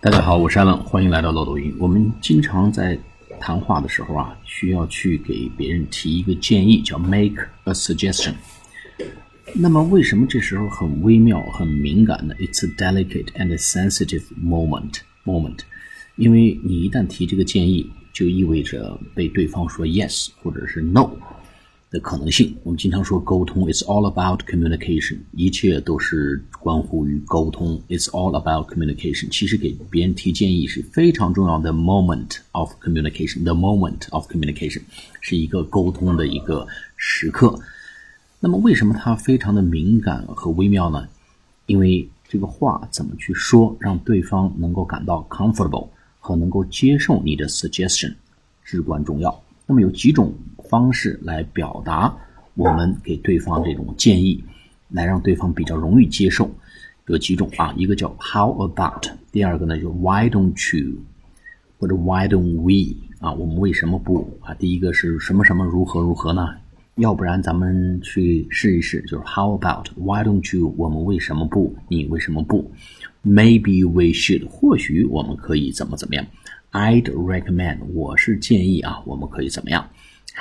大家好，我是艾文，欢迎来到漏斗音。我们经常在谈话的时候啊，需要去给别人提一个建议，叫 make a suggestion。那么为什么这时候很微妙、很敏感呢？It's a delicate and sensitive moment. Moment，因为你一旦提这个建议，就意味着被对方说 yes 或者是 no。的可能性，我们经常说沟通，It's all about communication，一切都是关乎于沟通，It's all about communication。其实给别人提建议是非常重要的 moment of communication，the moment of communication 是一个沟通的一个时刻。那么为什么它非常的敏感和微妙呢？因为这个话怎么去说，让对方能够感到 comfortable 和能够接受你的 suggestion 至关重要。那么有几种。方式来表达我们给对方这种建议，来让对方比较容易接受。有几种啊，一个叫 How about，第二个呢就 Why don't you，或者 Why don't we 啊，我们为什么不啊？第一个是什么什么如何如何呢？要不然咱们去试一试，就是 How about，Why don't you，我们为什么不？你为什么不？Maybe we should，或许我们可以怎么怎么样？I'd recommend，我是建议啊，我们可以怎么样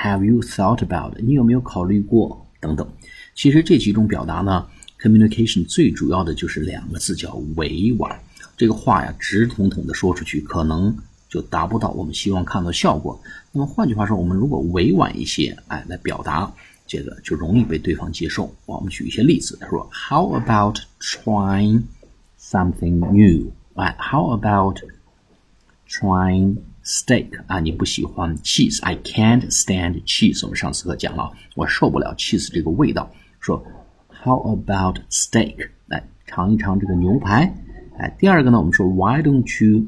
？Have you thought about？你有没有考虑过？等等。其实这几种表达呢，communication 最主要的就是两个字，叫委婉。这个话呀，直统统的说出去，可能就达不到我们希望看到效果。那么换句话说，我们如果委婉一些，哎，来表达，这个就容易被对方接受。我们举一些例子，他说，How about trying something new？哎，How about trying？Steak 啊，你不喜欢 cheese？I can't stand cheese。我们上次课讲了，我受不了 cheese 这个味道。说 How about steak？来尝一尝这个牛排。哎，第二个呢，我们说 Why don't you？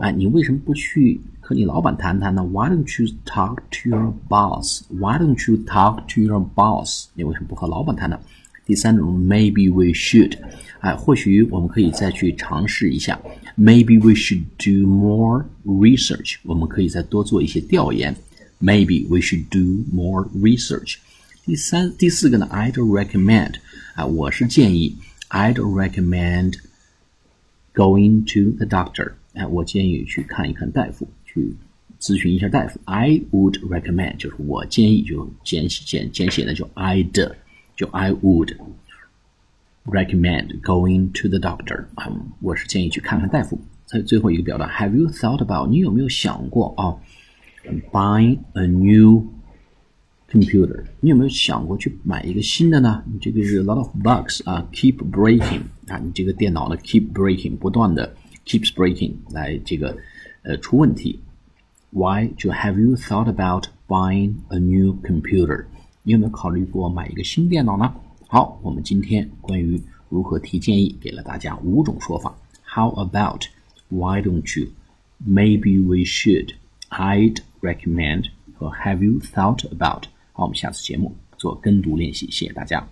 哎，你为什么不去和你老板谈谈呢？Why don't you talk to your boss？Why don't you talk to your boss？你为什么不和老板谈呢？第三种，Maybe we should。哎，或许我们可以再去尝试一下。Maybe we should do more research. 我们可以再多做一些调研。Maybe we should do more research. 第三、第四个呢？I'd recommend 啊，我是建议。I'd recommend going to the doctor. 哎，我建议去看一看大夫，去咨询一下大夫。I would recommend 就是我建议，就简简简写的就 I'd，就 I would。recommend going to the doctor 啊，我是建议去看看大夫。在最后一个表达，Have you thought about？你有没有想过啊？Buying a new computer？你有没有想过去买一个新的呢？这个是 a lot of bugs 啊，keep breaking 啊，你这个电脑呢 keep breaking，不断的 keeps breaking 来这个呃出问题。Why？就 Have you thought about buying a new computer？ 你有没有考虑过买一个新电脑呢？好，我们今天关于如何提建议，给了大家五种说法。How about? Why don't you? Maybe we should. I'd recommend. 和 Have you thought about? 好，我们下次节目做跟读练习，谢谢大家。